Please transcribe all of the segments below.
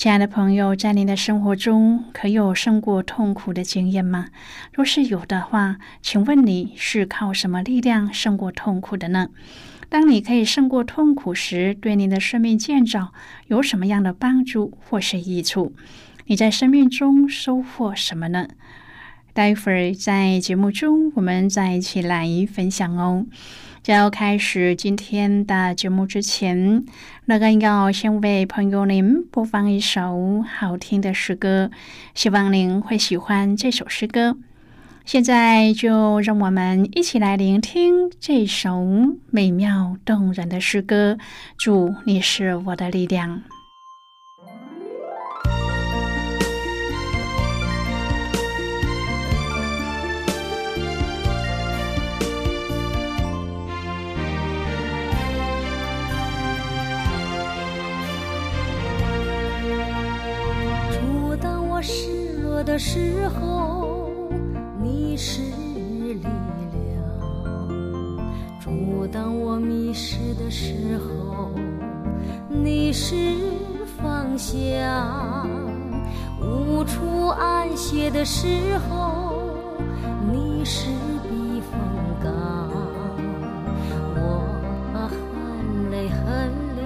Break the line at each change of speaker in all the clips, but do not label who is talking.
亲爱的朋友，在您的生活中可有胜过痛苦的经验吗？若是有的话，请问你是靠什么力量胜过痛苦的呢？当你可以胜过痛苦时，对您的生命建造有什么样的帮助或是益处？你在生命中收获什么呢？待会儿在节目中，我们再一起来分享哦。在要开始今天的节目之前，那个要先为朋友您播放一首好听的诗歌，希望您会喜欢这首诗歌。现在就让我们一起来聆听这首美妙动人的诗歌。祝，你是我的力量。
的时候，你是力量；主，当我迷失的时候，你是方向；无处安歇的时候，你是避风港。我很累很累，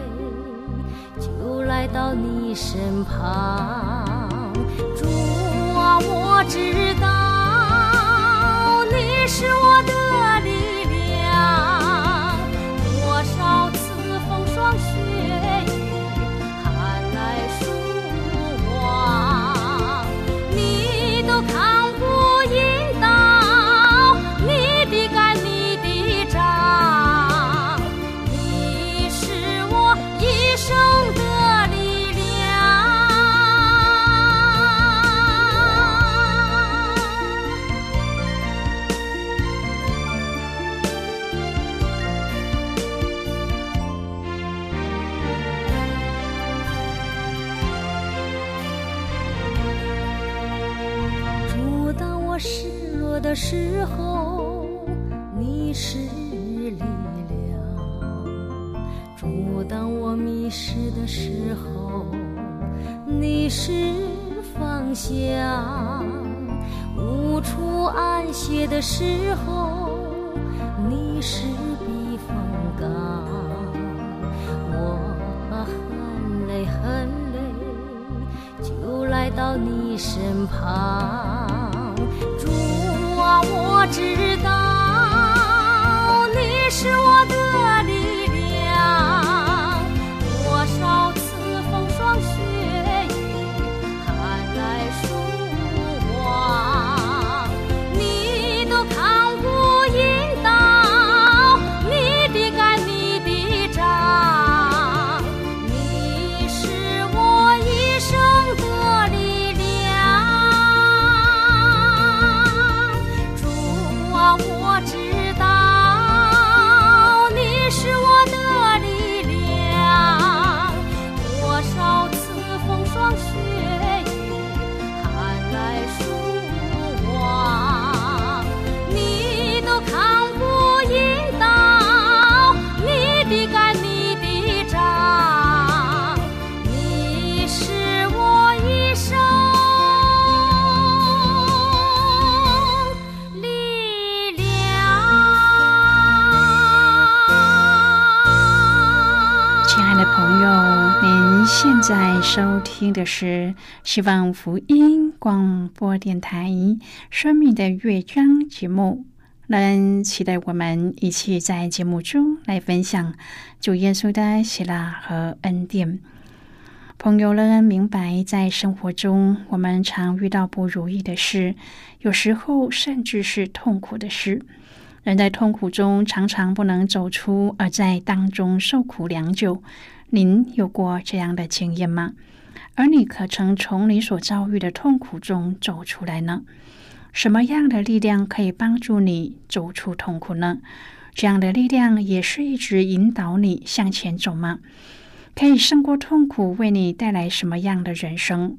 就来到你身旁。知道你是我的的时候，你是力量；主，当我迷失的时候，你是方向；无处安歇的时候，你是避风港。我很累很累，就来到你身旁。我知道你是我的的是
希望福音广播电台《生命的乐章》节目。能期待我们一起在节目中来分享主耶稣的喜乐和恩典。朋友们明白，在生活中，我们常遇到不如意的事，有时候甚至是痛苦的事。人在痛苦中常常不能走出，而在当中受苦良久。您有过这样的经验吗？而你可曾从你所遭遇的痛苦中走出来呢？什么样的力量可以帮助你走出痛苦呢？这样的力量也是一直引导你向前走吗？可以胜过痛苦，为你带来什么样的人生？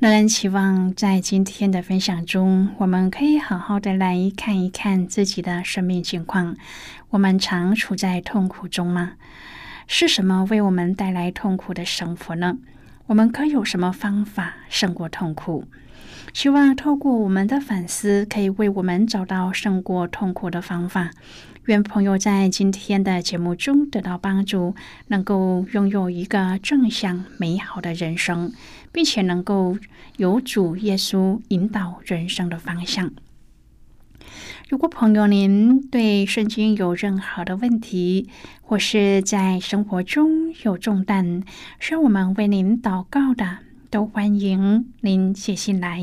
乐人期望在今天的分享中，我们可以好好的来看一看自己的生命情况。我们常处在痛苦中吗？是什么为我们带来痛苦的生活呢？我们可有什么方法胜过痛苦？希望透过我们的反思，可以为我们找到胜过痛苦的方法。愿朋友在今天的节目中得到帮助，能够拥有一个正向美好的人生，并且能够有主耶稣引导人生的方向。如果朋友您对圣经有任何的问题，或是在生活中有重担，需要我们为您祷告的，都欢迎您写信来。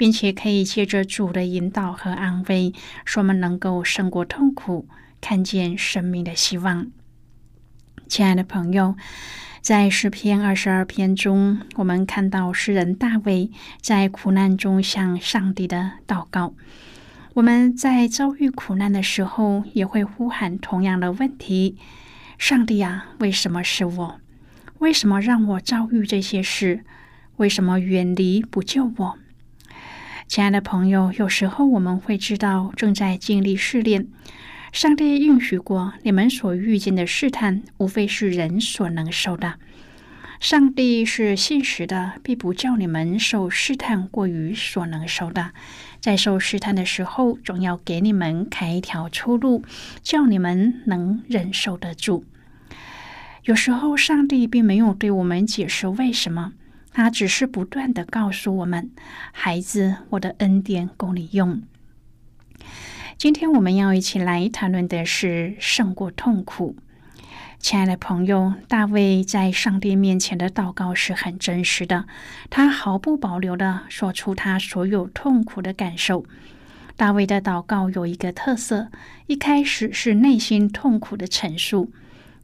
并且可以借着主的引导和安慰，使我们能够胜过痛苦，看见生命的希望。亲爱的朋友，在诗篇二十二篇中，我们看到诗人大卫在苦难中向上帝的祷告。我们在遭遇苦难的时候，也会呼喊同样的问题：“上帝啊，为什么是我？为什么让我遭遇这些事？为什么远离不救我？”亲爱的朋友，有时候我们会知道正在经历试炼。上帝允许过你们所遇见的试探，无非是人所能受的。上帝是信实的，必不叫你们受试探过于所能受的。在受试探的时候，总要给你们开一条出路，叫你们能忍受得住。有时候，上帝并没有对我们解释为什么。他只是不断的告诉我们：“孩子，我的恩典够你用。”今天我们要一起来谈论的是胜过痛苦。亲爱的朋友，大卫在上帝面前的祷告是很真实的，他毫不保留的说出他所有痛苦的感受。大卫的祷告有一个特色：一开始是内心痛苦的陈述，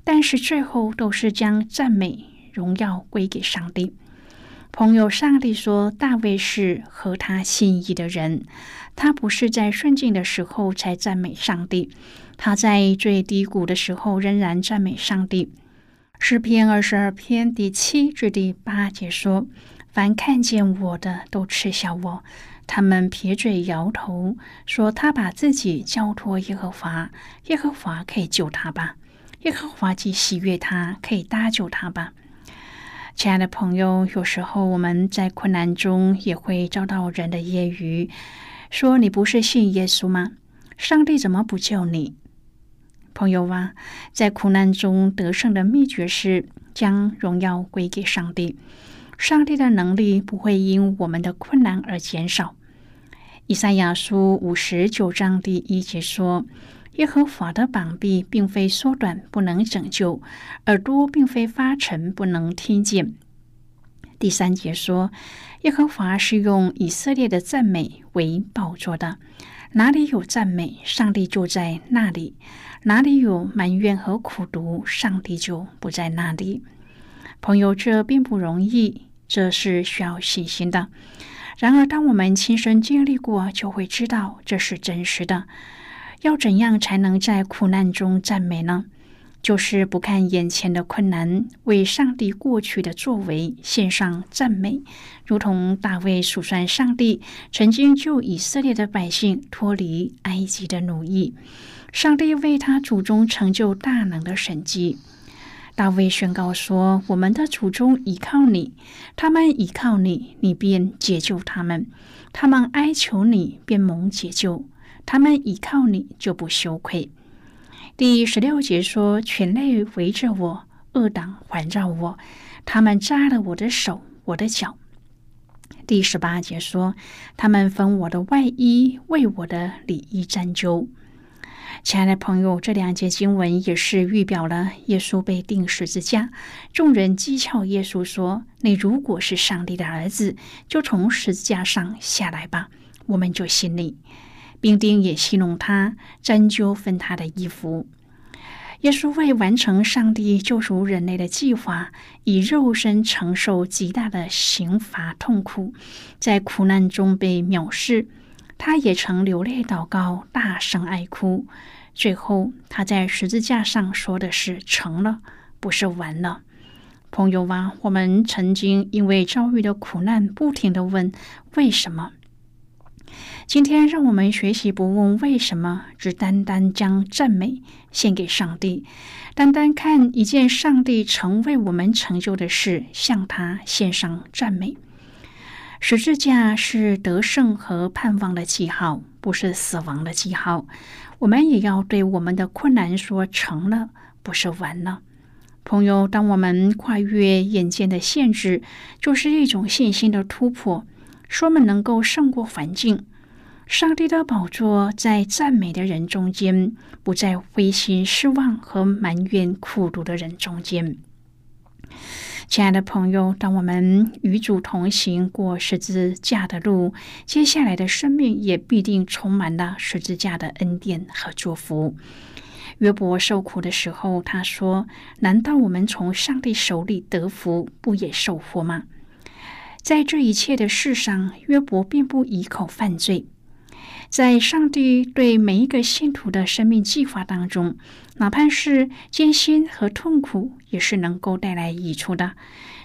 但是最后都是将赞美、荣耀归给上帝。朋友，上帝说大卫是合他心意的人，他不是在顺境的时候才赞美上帝，他在最低谷的时候仍然赞美上帝。诗篇二十二篇第七至第八节说：“凡看见我的都耻笑我，他们撇嘴摇头，说他把自己交托耶和华，耶和华可以救他吧？耶和华既喜悦他，可以搭救他吧？”亲爱的朋友，有时候我们在困难中也会遭到人的揶揄，说你不是信耶稣吗？上帝怎么不救你？朋友啊，在苦难中得胜的秘诀是将荣耀归给上帝。上帝的能力不会因我们的困难而减少。以赛亚书五十九章第一节说。耶和华的膀臂并非缩短，不能拯救；耳朵并非发沉，不能听见。第三节说，耶和华是用以色列的赞美为宝座的，哪里有赞美，上帝就在那里；哪里有埋怨和苦毒，上帝就不在那里。朋友，这并不容易，这是需要信心的。然而，当我们亲身经历过，就会知道这是真实的。要怎样才能在苦难中赞美呢？就是不看眼前的困难，为上帝过去的作为献上赞美，如同大卫数算上帝曾经救以色列的百姓脱离埃及的奴役，上帝为他祖宗成就大能的神迹。大卫宣告说：“我们的祖宗依靠你，他们依靠你，你便解救他们；他们哀求你，便蒙解救；他们依靠你，就不羞愧。”第十六节说：“群类围着我，恶党环绕我，他们扎了我的手，我的脚。”第十八节说：“他们分我的外衣，为我的里衣占究。”亲爱的朋友，这两节经文也是预表了耶稣被钉十字架。众人讥诮耶稣说：“你如果是上帝的儿子，就从十字架上下来吧，我们就信你。”兵丁也戏弄他，针灸分他的衣服。耶稣为完成上帝救赎人类的计划，以肉身承受极大的刑罚痛苦，在苦难中被藐视。他也曾流泪祷告，大声哀哭。最后，他在十字架上说的是：“成了，不是完了。”朋友啊，我们曾经因为遭遇的苦难，不停的问：“为什么？”今天，让我们学习不问为什么，只单单将赞美献给上帝，单单看一件上帝曾为我们成就的事，向他献上赞美。十字架是得胜和盼望的记号，不是死亡的记号。我们也要对我们的困难说：成了，不是完了。朋友，当我们跨越眼前的限制，就是一种信心的突破，说我们能够胜过环境。上帝的宝座在赞美的人中间，不在灰心失望和埋怨苦读的人中间。亲爱的朋友，当我们与主同行过十字架的路，接下来的生命也必定充满了十字架的恩典和祝福。约伯受苦的时候，他说：“难道我们从上帝手里得福，不也受福吗？”在这一切的事上，约伯并不以口犯罪。在上帝对每一个信徒的生命计划当中，哪怕是艰辛和痛苦，也是能够带来益处的。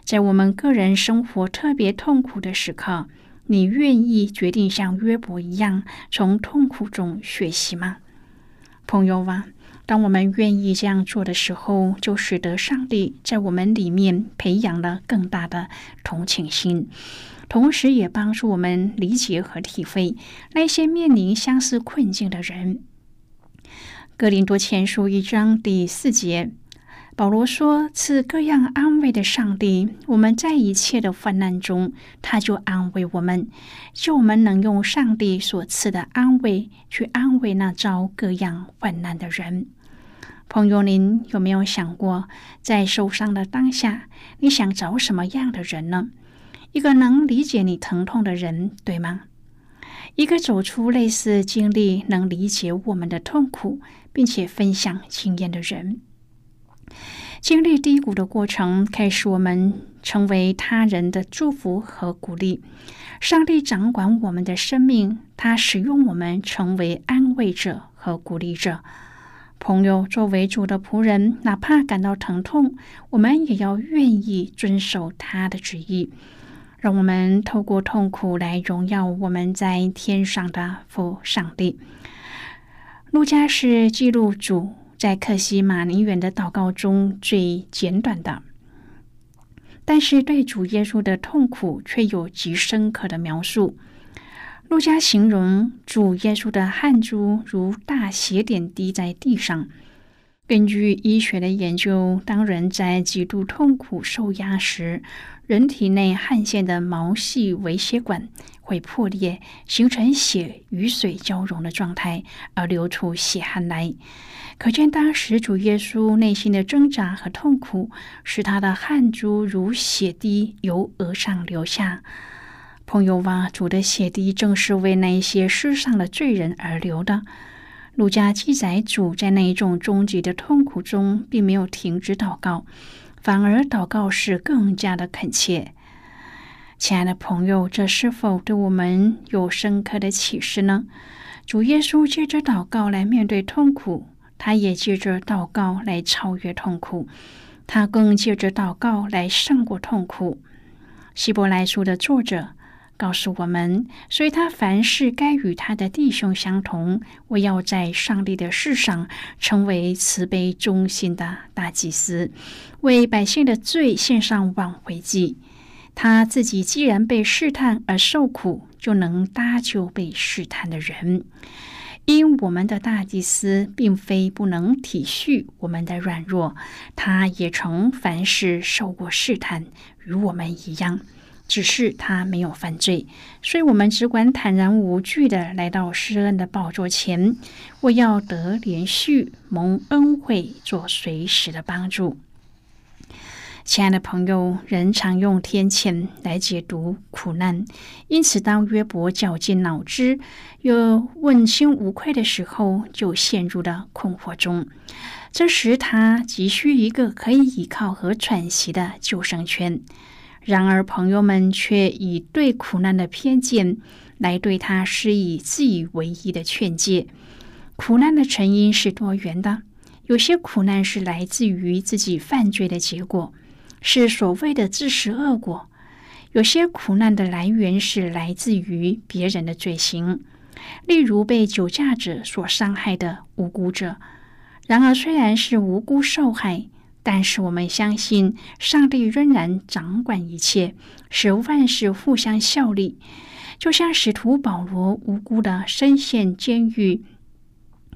在我们个人生活特别痛苦的时刻，你愿意决定像约伯一样，从痛苦中学习吗？朋友啊，当我们愿意这样做的时候，就使得上帝在我们里面培养了更大的同情心。同时，也帮助我们理解和体会那些面临相似困境的人。哥林多前书一章第四节，保罗说：“赐各样安慰的上帝，我们在一切的患难中，他就安慰我们，就我们能用上帝所赐的安慰去安慰那遭各样患难的人。”朋友，您有没有想过，在受伤的当下，你想找什么样的人呢？一个能理解你疼痛的人，对吗？一个走出类似经历、能理解我们的痛苦，并且分享经验的人。经历低谷的过程，可以使我们成为他人的祝福和鼓励。上帝掌管我们的生命，他使用我们成为安慰者和鼓励者。朋友，作为主的仆人，哪怕感到疼痛，我们也要愿意遵守他的旨意。让我们透过痛苦来荣耀我们在天上的父上帝。路加是记录主在克西马尼园的祷告中最简短的，但是对主耶稣的痛苦却有极深刻的描述。路加形容主耶稣的汗珠如大血点滴在地上。根据医学的研究，当人在极度痛苦、受压时，人体内汗腺的毛细微血管会破裂，形成血与水交融的状态，而流出血汗来。可见当时主耶稣内心的挣扎和痛苦，使他的汗珠如血滴由额上流下。朋友啊，主的血滴正是为那些世上的罪人而流的。路加记载，主在那一种终极的痛苦中，并没有停止祷告，反而祷告时更加的恳切。亲爱的朋友，这是否对我们有深刻的启示呢？主耶稣借着祷告来面对痛苦，他也借着祷告来超越痛苦，他更借着祷告来胜过痛苦。希伯来书的作者。告诉我们，所以他凡事该与他的弟兄相同，我要在上帝的世上成为慈悲忠心的大祭司，为百姓的罪献上挽回祭。他自己既然被试探而受苦，就能搭救被试探的人。因我们的大祭司并非不能体恤我们的软弱，他也曾凡事受过试探，与我们一样。只是他没有犯罪，所以我们只管坦然无惧的来到施恩的宝座前，我要得连续蒙恩惠，做随时的帮助。亲爱的朋友，人常用天谴来解读苦难，因此当约伯绞尽脑汁又问心无愧的时候，就陷入了困惑中。这时他急需一个可以依靠和喘息的救生圈。然而，朋友们却以对苦难的偏见来对他施以自以为意的劝诫。苦难的成因是多元的，有些苦难是来自于自己犯罪的结果，是所谓的自食恶果；有些苦难的来源是来自于别人的罪行，例如被酒驾者所伤害的无辜者。然而，虽然是无辜受害，但是我们相信，上帝仍然掌管一切，使万事互相效力。就像使徒保罗无辜的身陷监狱，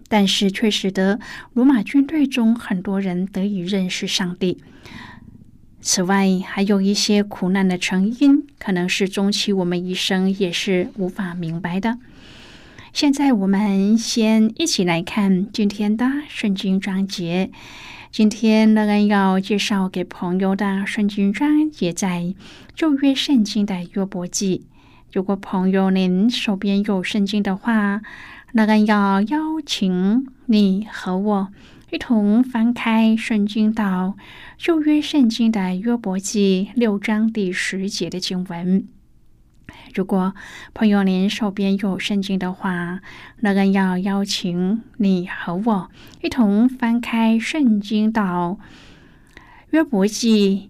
但是却使得罗马军队中很多人得以认识上帝。此外，还有一些苦难的成因，可能是终其我们一生也是无法明白的。现在，我们先一起来看今天的圣经章节。今天乐恩要介绍给朋友的圣经章节在旧约圣经的约伯记。如果朋友您手边有圣经的话，乐恩要邀请你和我一同翻开圣经到旧约圣经的约伯记六章第十节的经文。如果朋友您手边有圣经的话，那个要邀请你和我一同翻开圣经到约伯记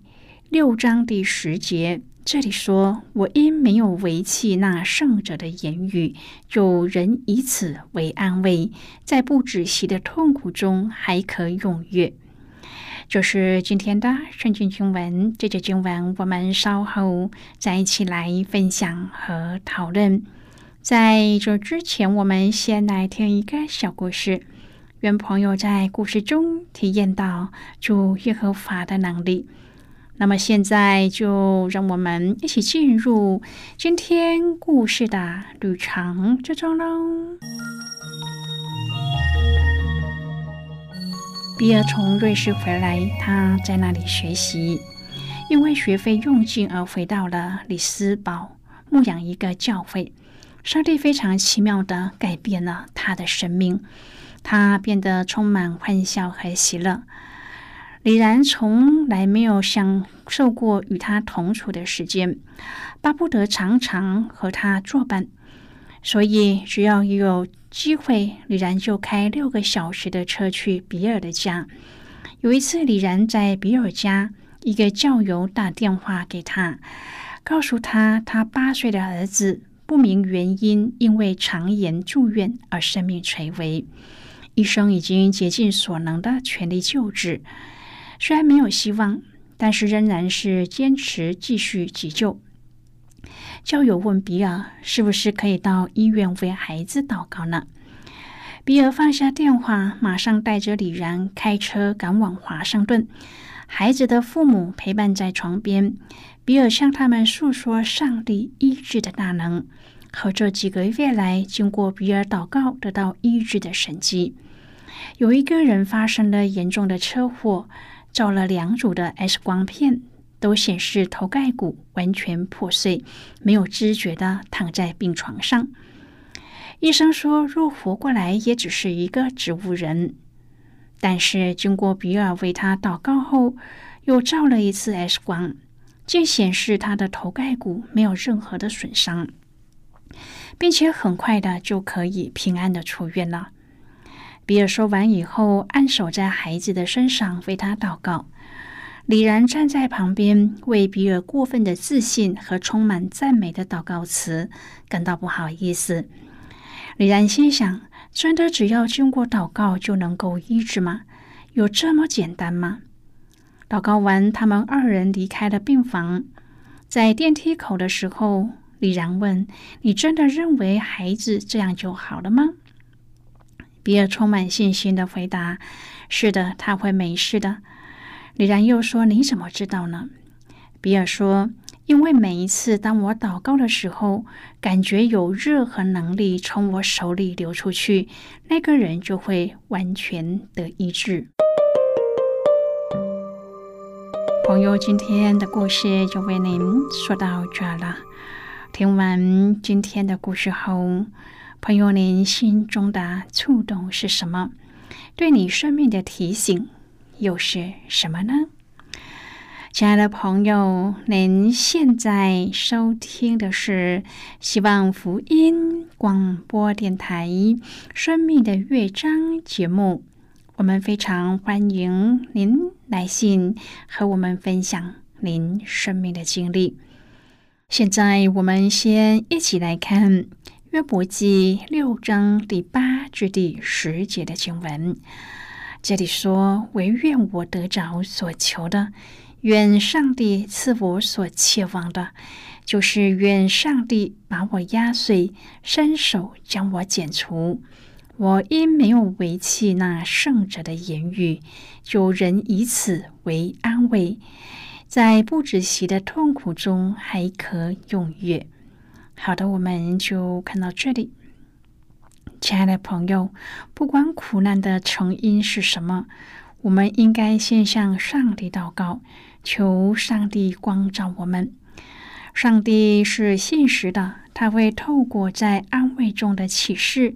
六章第十节。这里说：“我因没有违弃那圣者的言语，就仍以此为安慰，在不止息的痛苦中还可踊跃。”就是今天的圣经经文，这节经文我们稍后再一起来分享和讨论。在这之前，我们先来听一个小故事，愿朋友在故事中体验到主耶和华的能力。那么现在就让我们一起进入今天故事的旅程之中喽。比尔从瑞士回来，他在那里学习，因为学费用尽而回到了里斯堡牧养一个教会。上帝非常奇妙的改变了他的生命，他变得充满欢笑和喜乐。李然从来没有享受过与他同处的时间，巴不得常常和他作伴。所以，只要有机会，李然就开六个小时的车去比尔的家。有一次，李然在比尔家，一个教友打电话给他，告诉他他八岁的儿子不明原因因为肠炎住院而生命垂危，医生已经竭尽所能的全力救治，虽然没有希望，但是仍然是坚持继续急救。教友问比尔：“是不是可以到医院为孩子祷告呢？”比尔放下电话，马上带着李然开车赶往华盛顿。孩子的父母陪伴在床边，比尔向他们诉说上帝医治的大能和这几个月来经过比尔祷告得到医治的神迹。有一个人发生了严重的车祸，照了两组的 X 光片，都显示头盖骨完全破碎，没有知觉的躺在病床上。医生说，若活过来，也只是一个植物人。但是经过比尔为他祷告后，又照了一次 X 光，竟显示他的头盖骨没有任何的损伤，并且很快的就可以平安的出院了。比尔说完以后，按手在孩子的身上为他祷告。李然站在旁边，为比尔过分的自信和充满赞美的祷告词感到不好意思。李然心想。真的只要经过祷告就能够医治吗？有这么简单吗？祷告完，他们二人离开了病房。在电梯口的时候，李然问：“你真的认为孩子这样就好了吗？”比尔充满信心的回答：“是的，他会没事的。”李然又说：“你怎么知道呢？”比尔说。因为每一次当我祷告的时候，感觉有热和能力从我手里流出去，那个人就会完全得医治。朋友，今天的故事就为您说到这了。听完今天的故事后，朋友，您心中的触动是什么？对你生命的提醒又是什么呢？亲爱的朋友，您现在收听的是希望福音广播电台《生命的乐章》节目。我们非常欢迎您来信和我们分享您生命的经历。现在，我们先一起来看《约伯记》六章第八至第十节的经文。这里说：“唯愿我得着所求的。”愿上帝赐我所期望的，就是愿上帝把我压碎，伸手将我剪除。我因没有为弃那圣者的言语，就仍以此为安慰，在不止息的痛苦中还可踊跃。好的，我们就看到这里。亲爱的朋友，不管苦难的成因是什么，我们应该先向上帝祷告。求上帝光照我们。上帝是现实的，他会透过在安慰中的启示，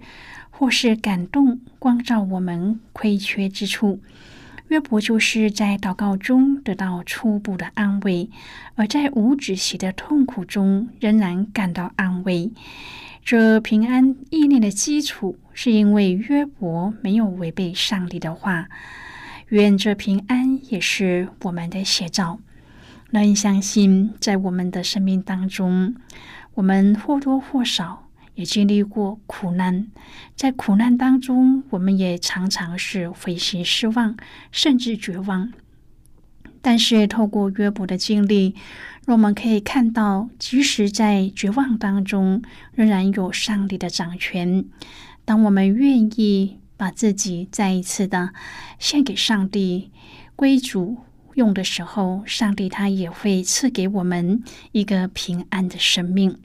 或是感动，光照我们亏缺之处。约伯就是在祷告中得到初步的安慰，而在无止息的痛苦中仍然感到安慰。这平安意念的基础，是因为约伯没有违背上帝的话。愿这平安也是我们的写照。能相信，在我们的生命当中，我们或多或少也经历过苦难。在苦难当中，我们也常常是灰心失望，甚至绝望。但是，透过约伯的经历，我们可以看到，即使在绝望当中，仍然有上帝的掌权。当我们愿意。把自己再一次的献给上帝归主用的时候，上帝他也会赐给我们一个平安的生命。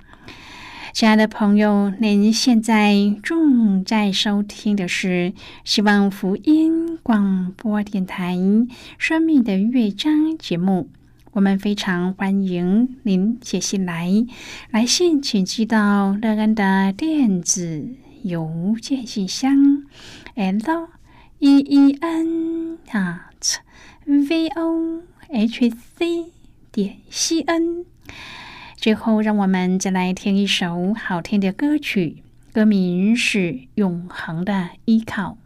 亲爱的朋友，您现在正在收听的是希望福音广播电台《生命的乐章》节目。我们非常欢迎您写信来，来信请寄到乐安的电子邮件信箱。l e e n at v o h c 点 c n。最后，让我们再来听一首好听的歌曲，歌名是《永恒的依靠》。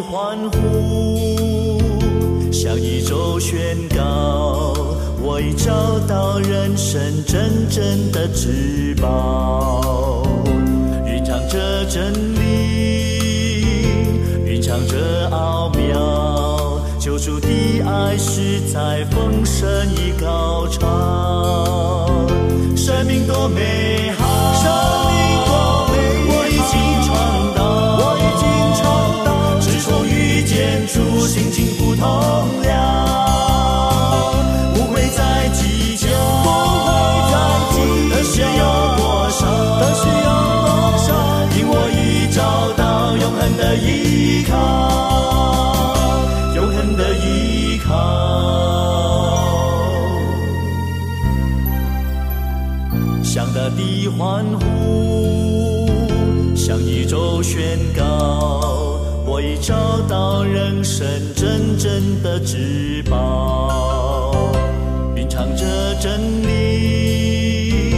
欢呼。向宇宙宣告，我已找到人生真正的至宝。蕴藏着真理，蕴藏着奥妙。救主的爱是在丰盛已高潮，生命多美好，情不同了，不会再计较，
不会再计较
的需要多少，
的需要多少，
因我已找到永恒的依靠，永恒的依靠。向大地欢呼，向宇宙宣告，我已找到人生真正的至宝，品尝着真理，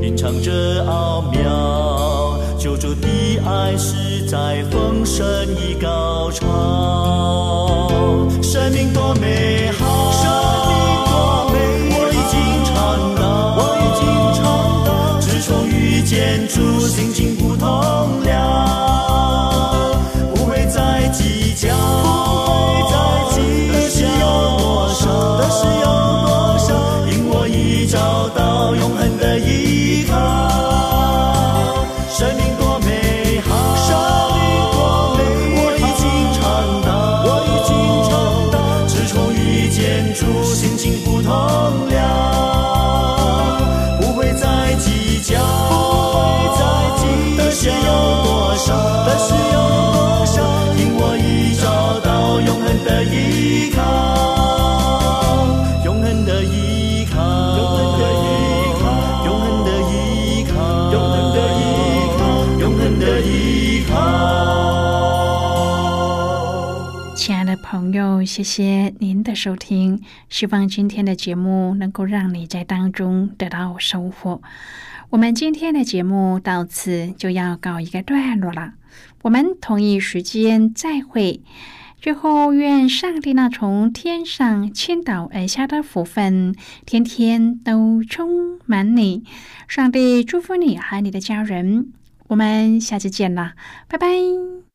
品尝着奥妙，救主的爱实在丰盛已高潮，生命多美好，
生命多美好
我已经尝到，
我已经尝到
自从遇见主，心情不同了，找到永恒的依靠，
谢谢您的收听，希望今天的节目能够让你在当中得到收获。我们今天的节目到此就要告一个段落了，我们同一时间再会。最后，愿上帝那从天上倾倒而下的福分，天天都充满你。上帝祝福你和你的家人。我们下次见啦，拜拜。